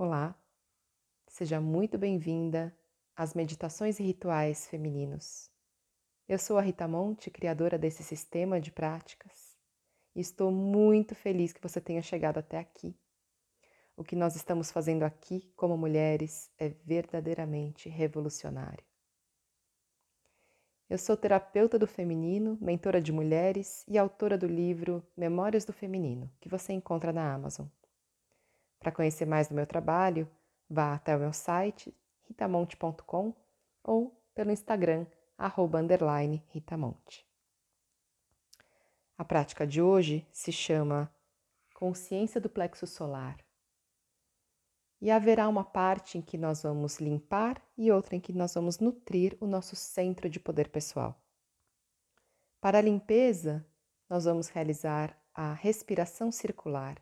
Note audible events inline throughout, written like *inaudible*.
Olá, seja muito bem-vinda às Meditações e Rituais Femininos. Eu sou a Rita Monte, criadora desse sistema de práticas, e estou muito feliz que você tenha chegado até aqui. O que nós estamos fazendo aqui como mulheres é verdadeiramente revolucionário. Eu sou terapeuta do feminino, mentora de mulheres e autora do livro Memórias do Feminino, que você encontra na Amazon. Para conhecer mais do meu trabalho, vá até o meu site ritamonte.com ou pelo Instagram underline, ritamonte. A prática de hoje se chama Consciência do Plexo Solar. E haverá uma parte em que nós vamos limpar e outra em que nós vamos nutrir o nosso centro de poder pessoal. Para a limpeza, nós vamos realizar a respiração circular,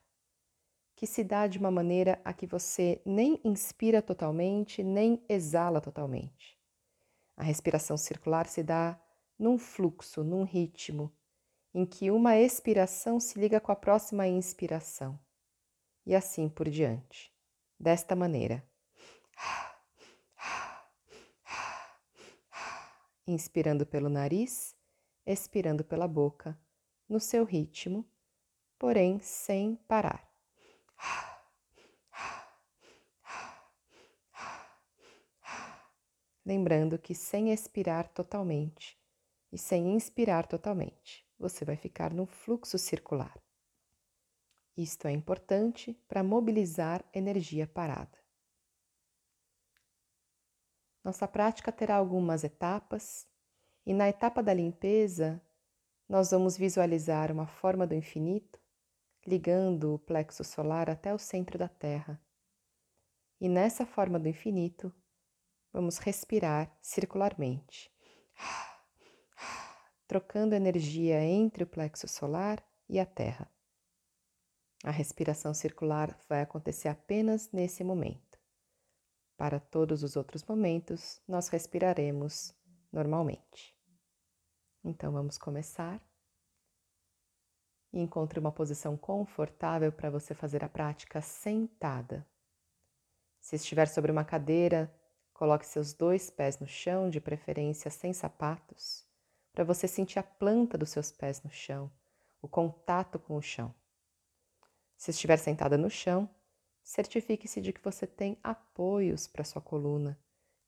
que se dá de uma maneira a que você nem inspira totalmente, nem exala totalmente. A respiração circular se dá num fluxo, num ritmo, em que uma expiração se liga com a próxima inspiração, e assim por diante. Desta maneira. Inspirando pelo nariz, expirando pela boca, no seu ritmo, porém sem parar. Lembrando que sem expirar totalmente e sem inspirar totalmente, você vai ficar no fluxo circular. Isto é importante para mobilizar energia parada. Nossa prática terá algumas etapas, e na etapa da limpeza, nós vamos visualizar uma forma do infinito ligando o plexo solar até o centro da Terra. E nessa forma do infinito, vamos respirar circularmente, trocando energia entre o plexo solar e a Terra. A respiração circular vai acontecer apenas nesse momento. Para todos os outros momentos, nós respiraremos normalmente. Então vamos começar encontre uma posição confortável para você fazer a prática sentada. Se estiver sobre uma cadeira, coloque seus dois pés no chão, de preferência sem sapatos, para você sentir a planta dos seus pés no chão, o contato com o chão. Se estiver sentada no chão, certifique-se de que você tem apoios para sua coluna,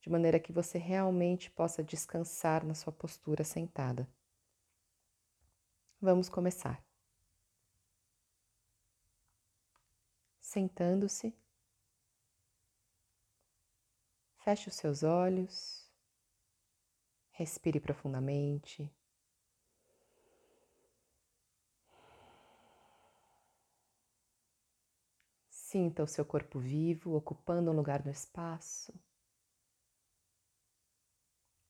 de maneira que você realmente possa descansar na sua postura sentada. Vamos começar. sentando-se. Feche os seus olhos, respire profundamente. Sinta o seu corpo vivo ocupando um lugar no espaço,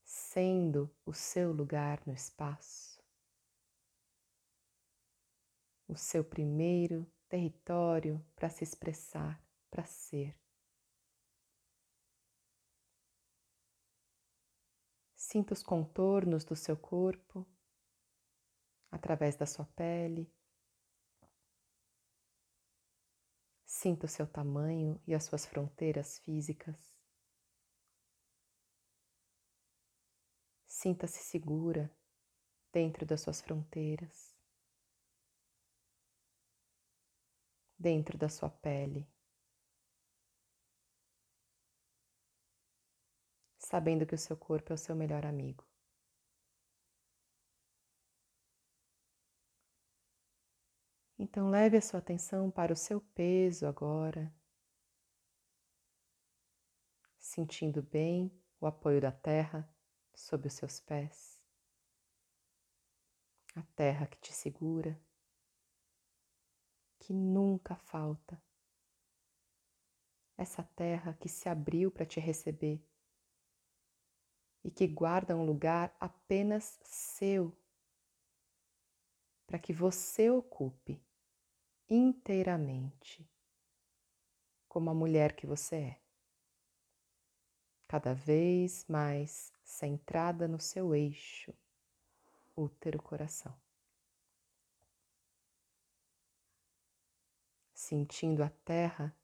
sendo o seu lugar no espaço, o seu primeiro território para se expressar, para ser. Sinta os contornos do seu corpo através da sua pele. Sinta o seu tamanho e as suas fronteiras físicas. Sinta-se segura dentro das suas fronteiras. dentro da sua pele. Sabendo que o seu corpo é o seu melhor amigo. Então, leve a sua atenção para o seu peso agora, sentindo bem o apoio da terra sob os seus pés, a terra que te segura que nunca falta. Essa terra que se abriu para te receber e que guarda um lugar apenas seu, para que você ocupe inteiramente, como a mulher que você é, cada vez mais centrada no seu eixo, útero-coração. sentindo a terra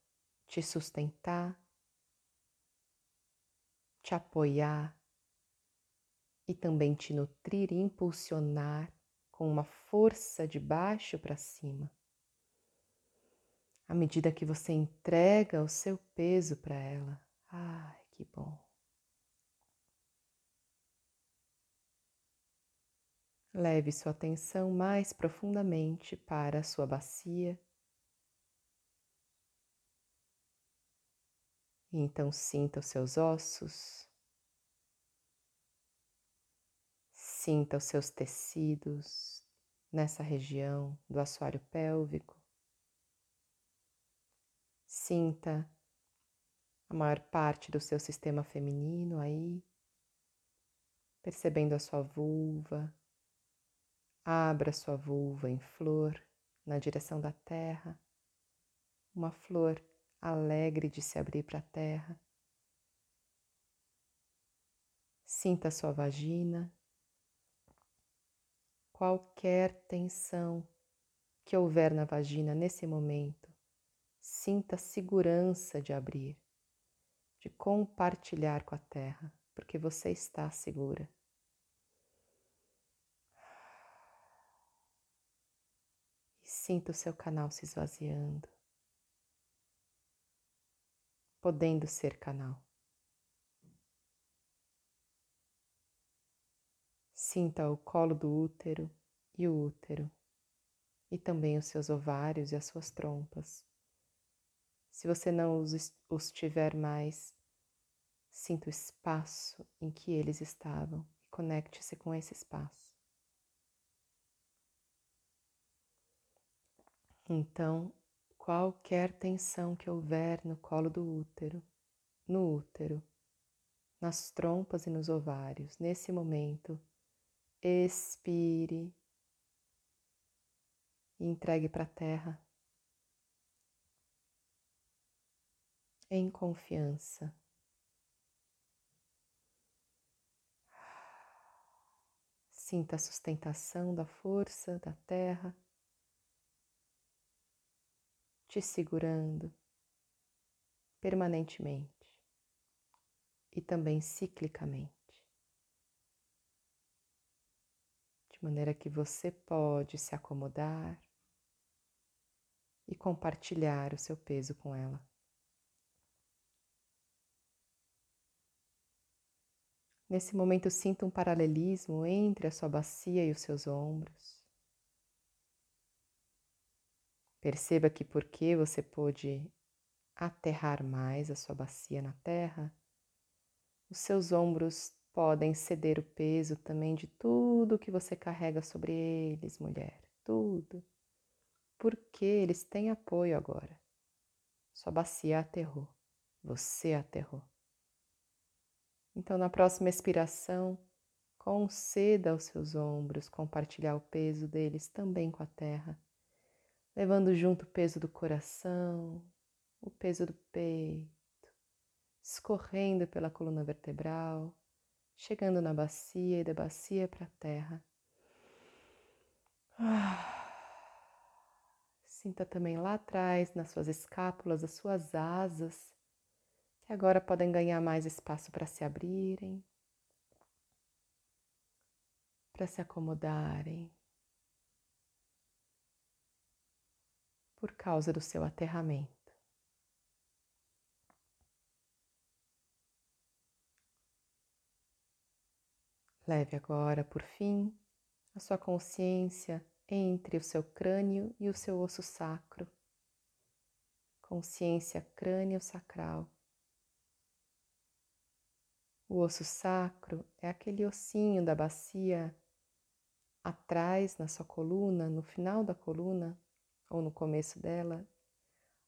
te sustentar, te apoiar e também te nutrir e impulsionar com uma força de baixo para cima. À medida que você entrega o seu peso para ela, ai que bom. Leve sua atenção mais profundamente para a sua bacia. E então sinta os seus ossos, sinta os seus tecidos nessa região do assoalho pélvico. Sinta a maior parte do seu sistema feminino aí, percebendo a sua vulva, Abra sua vulva em flor na direção da terra, uma flor alegre de se abrir para a terra. Sinta sua vagina, qualquer tensão que houver na vagina nesse momento, sinta segurança de abrir, de compartilhar com a terra, porque você está segura. Sinta o seu canal se esvaziando, podendo ser canal. Sinta o colo do útero e o útero, e também os seus ovários e as suas trompas. Se você não os, os tiver mais, sinta o espaço em que eles estavam e conecte-se com esse espaço. Então, qualquer tensão que houver no colo do útero, no útero, nas trompas e nos ovários, nesse momento, expire. E entregue para a terra. Em confiança. Sinta a sustentação da força da terra. Te segurando permanentemente e também ciclicamente, de maneira que você pode se acomodar e compartilhar o seu peso com ela. Nesse momento, sinta um paralelismo entre a sua bacia e os seus ombros. Perceba que porque você pôde aterrar mais a sua bacia na terra, os seus ombros podem ceder o peso também de tudo que você carrega sobre eles, mulher, tudo. Porque eles têm apoio agora. Sua bacia aterrou, você aterrou. Então, na próxima expiração, conceda aos seus ombros compartilhar o peso deles também com a terra levando junto o peso do coração, o peso do peito, escorrendo pela coluna vertebral, chegando na bacia e da bacia para a terra. Ah. Sinta também lá atrás, nas suas escápulas, as suas asas, que agora podem ganhar mais espaço para se abrirem, para se acomodarem. por causa do seu aterramento. Leve agora, por fim, a sua consciência entre o seu crânio e o seu osso sacro. Consciência crânio-sacral. O osso sacro é aquele ossinho da bacia atrás na sua coluna, no final da coluna, ou no começo dela,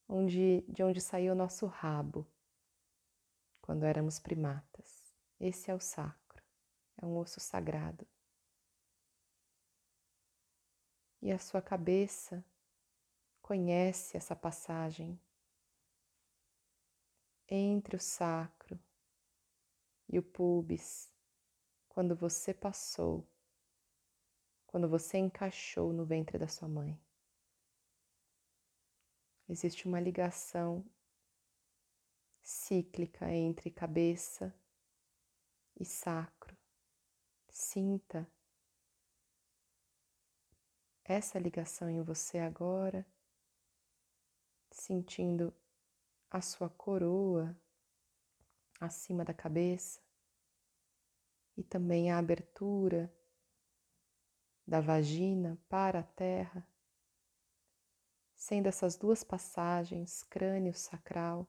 onde, de onde saiu o nosso rabo quando éramos primatas. Esse é o sacro, é um osso sagrado. E a sua cabeça conhece essa passagem entre o sacro e o pubis, quando você passou, quando você encaixou no ventre da sua mãe existe uma ligação cíclica entre cabeça e sacro. Sinta essa ligação em você agora, sentindo a sua coroa acima da cabeça e também a abertura da vagina para a terra, sendo essas duas passagens, crânio sacral,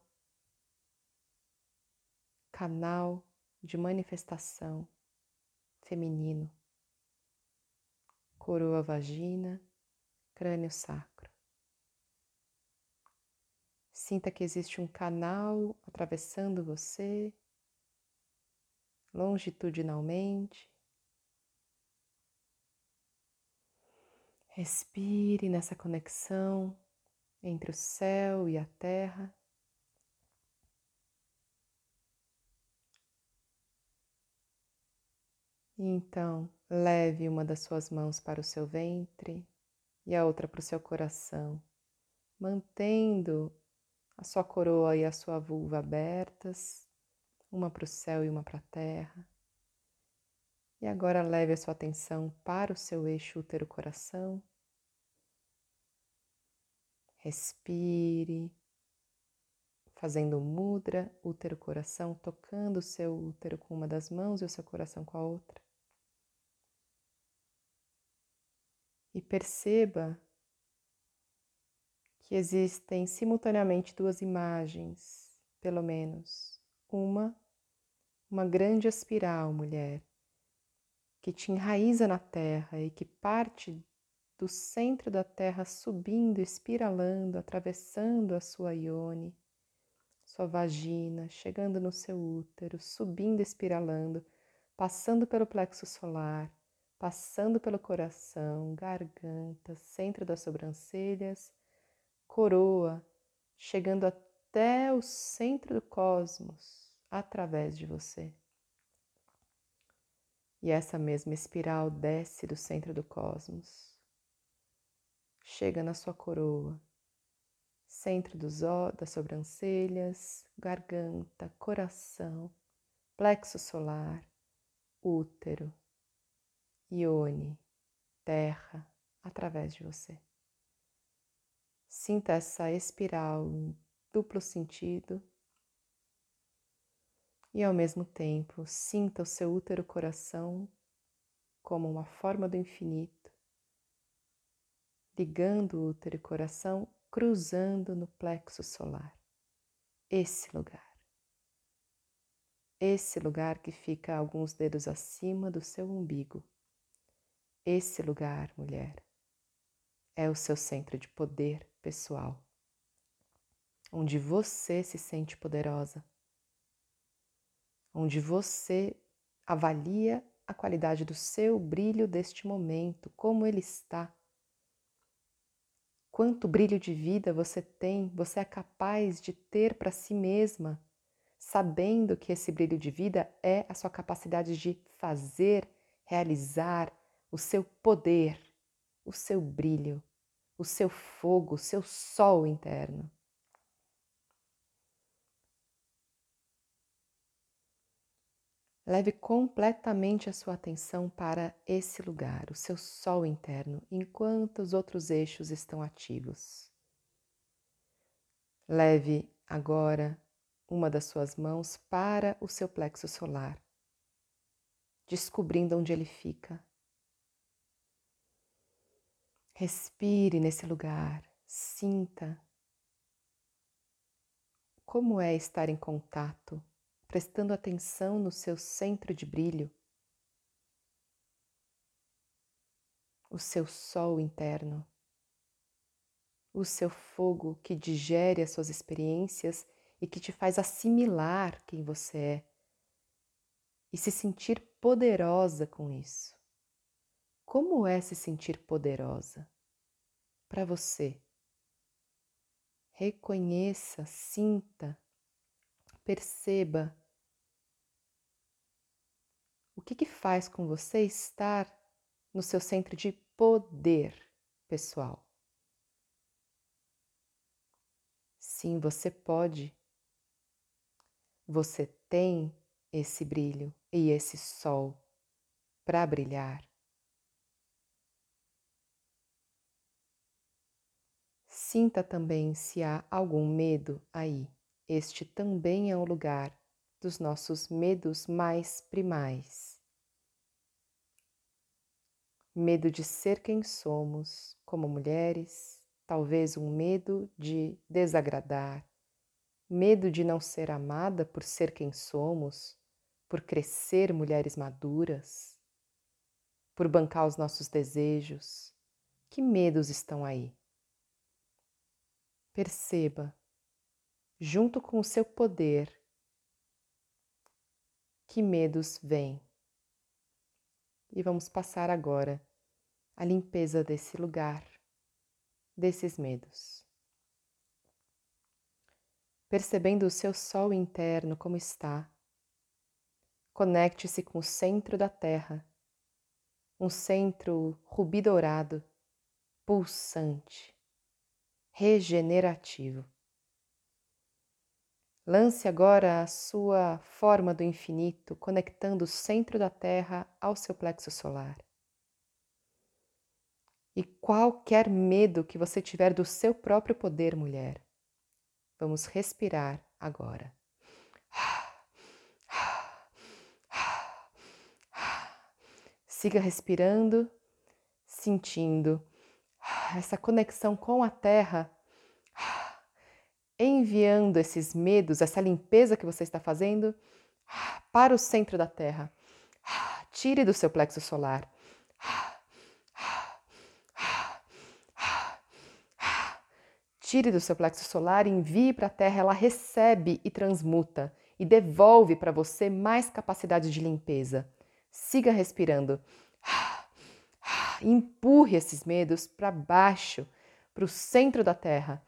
canal de manifestação feminino, coroa vagina, crânio sacro. Sinta que existe um canal atravessando você longitudinalmente. Respire nessa conexão entre o céu e a terra. E então, leve uma das suas mãos para o seu ventre e a outra para o seu coração, mantendo a sua coroa e a sua vulva abertas, uma para o céu e uma para a terra. E agora leve a sua atenção para o seu eixo útero-coração. Respire, fazendo mudra, útero-coração, tocando o seu útero com uma das mãos e o seu coração com a outra. E perceba que existem simultaneamente duas imagens, pelo menos. Uma, uma grande espiral, mulher, que te enraiza na terra e que parte do centro da terra subindo, espiralando, atravessando a sua ione, sua vagina, chegando no seu útero, subindo, espiralando, passando pelo plexo solar, passando pelo coração, garganta, centro das sobrancelhas coroa, chegando até o centro do cosmos através de você. E essa mesma espiral desce do centro do cosmos, chega na sua coroa, centro dos das sobrancelhas, garganta, coração, plexo solar, útero, ione, terra, através de você. Sinta essa espiral em duplo sentido e ao mesmo tempo sinta o seu útero coração como uma forma do infinito, ligando o útero e coração, cruzando no plexo solar. Esse lugar. Esse lugar que fica alguns dedos acima do seu umbigo. Esse lugar, mulher, é o seu centro de poder pessoal, onde você se sente poderosa, onde você avalia a qualidade do seu brilho deste momento, como ele está. Quanto brilho de vida você tem, você é capaz de ter para si mesma, sabendo que esse brilho de vida é a sua capacidade de fazer, realizar o seu poder, o seu brilho o seu fogo, o seu sol interno. Leve completamente a sua atenção para esse lugar, o seu sol interno, enquanto os outros eixos estão ativos. Leve agora uma das suas mãos para o seu plexo solar, descobrindo onde ele fica. Respire nesse lugar, sinta como é estar em contato, prestando atenção no seu centro de brilho, o seu sol interno, o seu fogo que digere as suas experiências e que te faz assimilar quem você é e se sentir poderosa com isso. Como é se sentir poderosa? Para você. Reconheça, sinta, perceba o que, que faz com você estar no seu centro de poder pessoal. Sim, você pode você tem esse brilho e esse sol para brilhar. Sinta também se há algum medo aí. Este também é um lugar dos nossos medos mais primais. Medo de ser quem somos como mulheres, talvez um medo de desagradar, medo de não ser amada por ser quem somos, por crescer mulheres maduras, por bancar os nossos desejos. Que medos estão aí? Perceba, junto com o seu poder, que medos vêm. E vamos passar agora a limpeza desse lugar, desses medos percebendo o seu sol interno como está. Conecte-se com o centro da Terra, um centro rubi dourado, pulsante, regenerativo. Lance agora a sua forma do infinito, conectando o centro da Terra ao seu plexo solar. E qualquer medo que você tiver do seu próprio poder, mulher, Vamos respirar agora. Siga respirando, sentindo essa conexão com a terra, enviando esses medos, essa limpeza que você está fazendo para o centro da terra. Tire do seu plexo solar Tire do seu plexo solar envie para a Terra, ela recebe e transmuta e devolve para você mais capacidade de limpeza. Siga respirando. Empurre esses medos para baixo, para o centro da Terra.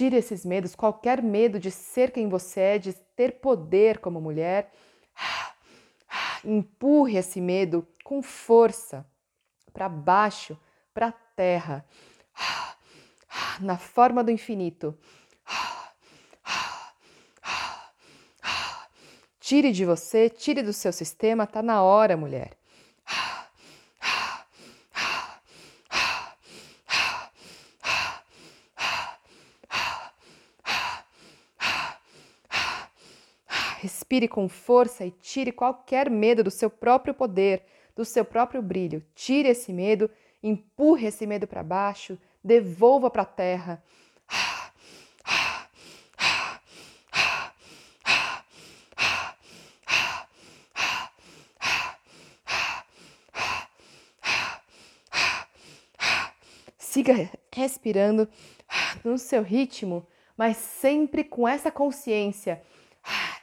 Tire esses medos, qualquer medo de ser quem você é, de ter poder como mulher. Empurre esse medo com força para baixo, para a terra, na forma do infinito. Tire de você, tire do seu sistema, tá na hora, mulher. Respire com força e tire qualquer medo do seu próprio poder, do seu próprio brilho. Tire esse medo, empurre esse medo para baixo, devolva para a terra. Siga respirando no seu ritmo, mas sempre com essa consciência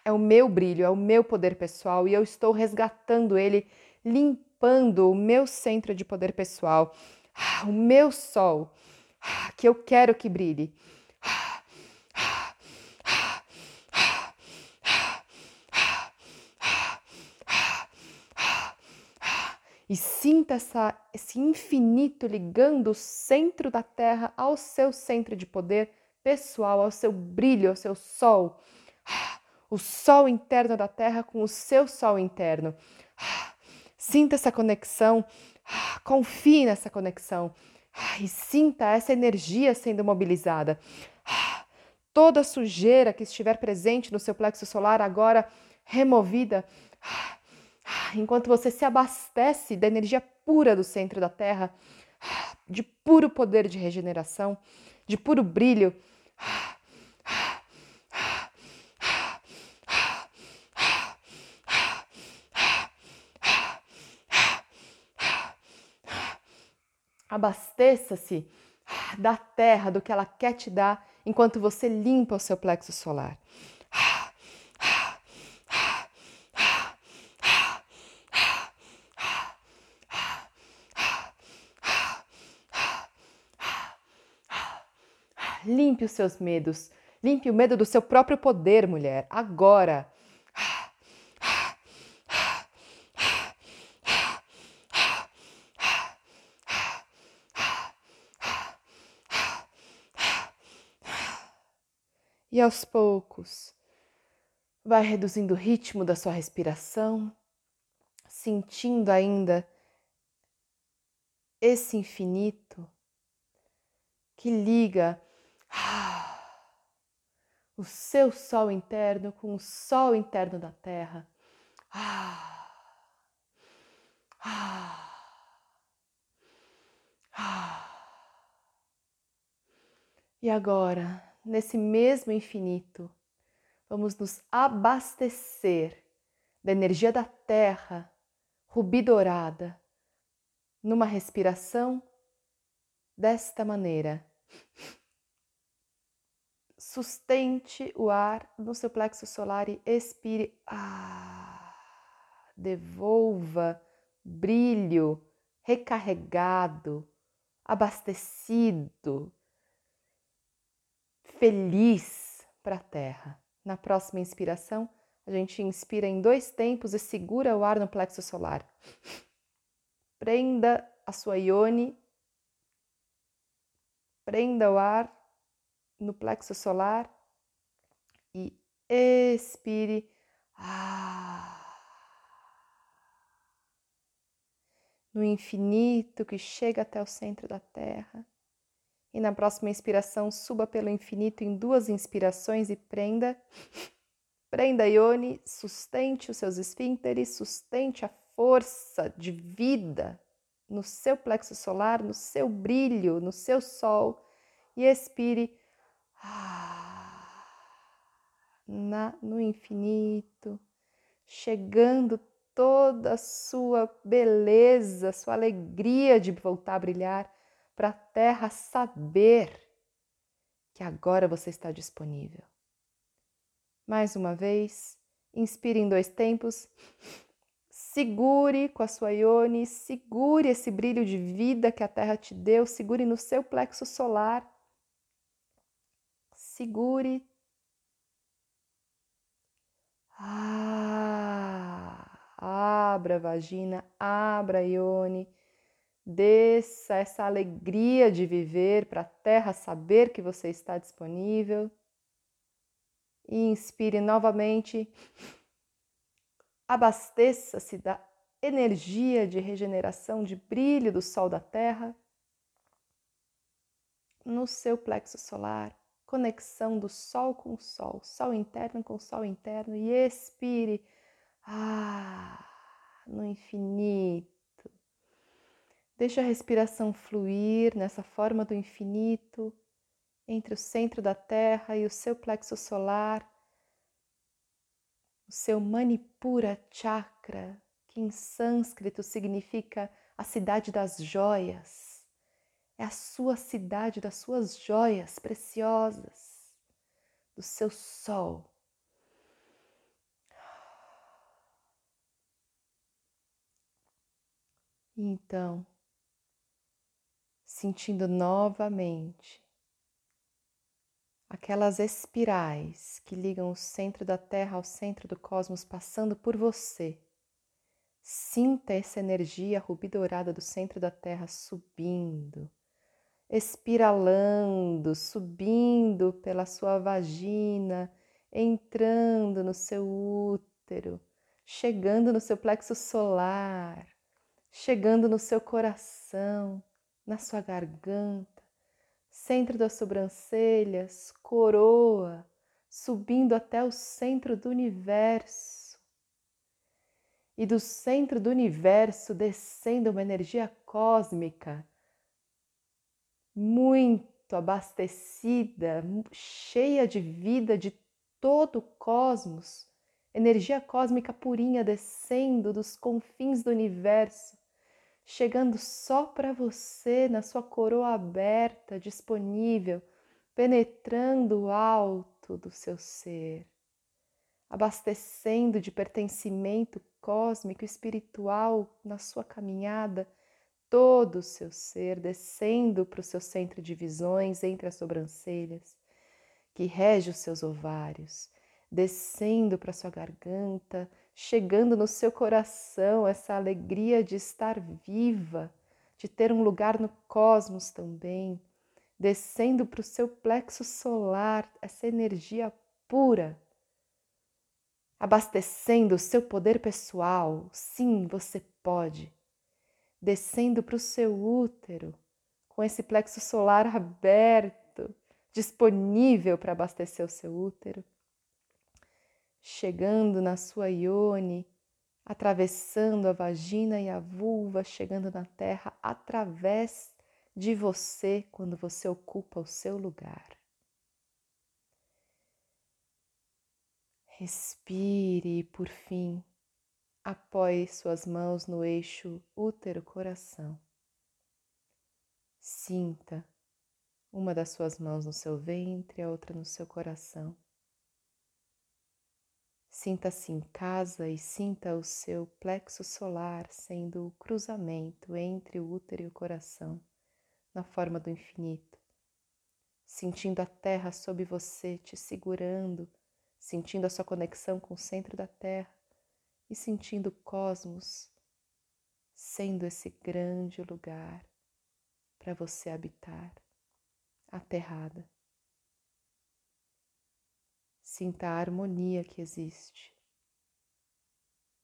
é o meu brilho, é o meu poder pessoal e eu estou resgatando ele, limpando o meu centro de poder pessoal, o meu sol, que eu quero que brilhe. E sinta essa, esse infinito ligando o centro da Terra ao seu centro de poder pessoal, ao seu brilho, ao seu sol o sol interno da Terra com o seu sol interno. Sinta essa conexão, confie nessa conexão e sinta essa energia sendo mobilizada. Toda a sujeira que estiver presente no seu plexo solar agora removida, enquanto você se abastece da energia pura do centro da Terra, de puro poder de regeneração, de puro brilho. Abasteça-se da terra, do que ela quer te dar, enquanto você limpa o seu plexo solar. Limpe os seus medos. Limpe o medo do seu próprio poder, mulher, agora. E aos poucos, vai reduzindo o ritmo da sua respiração, sentindo ainda esse infinito que liga *sighs* o seu sol interno com o sol interno da Terra. *sighs* E agora, nesse mesmo infinito, vamos nos abastecer da energia da Terra, rubi dourada, numa respiração desta maneira. Sustente o ar no seu plexo solar e expire. Ah, devolva brilho, recarregado, abastecido, feliz para a Terra. Na próxima inspiração, a gente inspira em dois tempos e segura o ar no plexo solar. Prenda a sua ione, prenda o ar no plexo solar e expire. Ah. No infinito que chega até o centro da Terra. E na próxima inspiração, suba pelo infinito em duas inspirações e prenda. Prenda Ione, sustente os seus esfínteres, sustente a força de vida no seu plexo solar, no seu brilho, no seu sol. E expire. Na, no infinito, chegando toda a sua beleza, sua alegria de voltar a brilhar para a Terra saber que agora você está disponível. Mais uma vez, inspire em dois tempos, segure com a sua ione, segure esse brilho de vida que a Terra te deu, segure no seu plexo solar, segure. Ah, abra a vagina, abra a ione Desça essa alegria de viver para a terra saber que você está disponível. E inspire novamente. Abasteça-se da energia de regeneração, de brilho do sol da terra no seu plexo solar, conexão do sol com o sol, sol interno com sol interno e expire ah, no infinito Deixe a respiração fluir nessa forma do infinito entre o centro da Terra e o seu plexo solar, o seu Manipura Chakra, que em sânscrito significa a cidade das joias. É a sua cidade das suas joias preciosas, do seu sol. Então, sentindo novamente aquelas espirais que ligam o centro da Terra ao centro do cosmos passando por você. Sinta essa energia rubi dourada do centro da Terra subindo, espiralando, subindo pela sua vagina, entrando no seu útero, chegando no seu plexo solar, chegando no seu coração na sua garganta, centro das sobrancelhas, coroa, subindo até o centro do universo. E do centro do universo descendo uma energia cósmica muito abastecida, cheia de vida de todo o cosmos, energia cósmica purinha descendo dos confins do universo chegando só para você na sua coroa aberta, disponível, penetrando o alto do seu ser, abastecendo de pertencimento cósmico espiritual na sua caminhada todo o seu ser, descendo para o seu centro de visões entre as sobrancelhas, que rege os seus ovários, descendo para sua garganta, chegando no seu coração essa alegria de estar viva, de ter um lugar no cosmos também, descendo para o seu plexo solar, essa energia pura, abastecendo o seu poder pessoal. Sim, você pode. Descendo para o seu útero, com esse plexo solar aberto, disponível para abastecer o seu útero. Chegando na sua ione, atravessando a vagina e a vulva, chegando na terra através de você quando você ocupa o seu lugar. Respire e, por fim, apoie suas mãos no eixo útero-coração. Sinta uma das suas mãos no seu ventre, a outra no seu coração. Sinta-se em casa e sinta o seu plexo solar sendo o cruzamento entre o útero e o coração na forma do infinito, sentindo a terra sob você te segurando, sentindo a sua conexão com o centro da terra e sentindo o cosmos sendo esse grande lugar para você habitar, aterrada. Sinta a harmonia que existe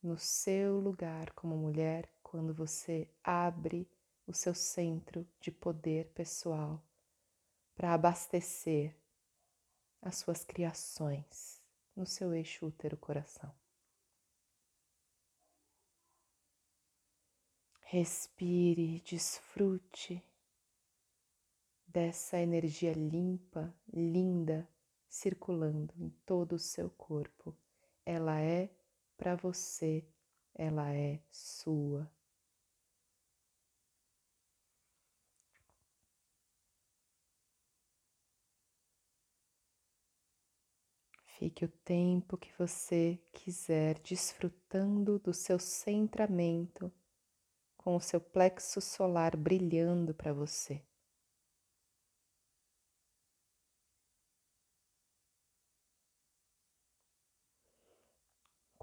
no seu lugar como mulher quando você abre o seu centro de poder pessoal para abastecer as suas criações no seu eixo útero-coração. Respire, desfrute dessa energia limpa, linda, circulando em todo o seu corpo. Ela é para você, ela é sua. Fique o tempo que você quiser desfrutando do seu centramento, com o seu plexo solar brilhando para você.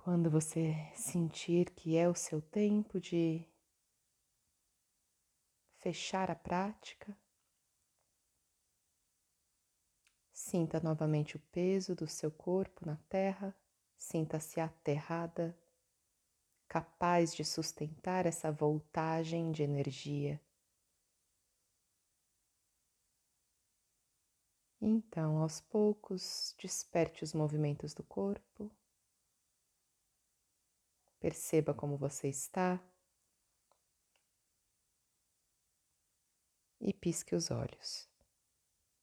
Quando você sentir que é o seu tempo de fechar a prática, Sinta novamente o peso do seu corpo na terra, sinta-se aterrada, capaz de sustentar essa voltagem de energia. Então, aos poucos, desperte os movimentos do corpo, perceba como você está e pisque os olhos.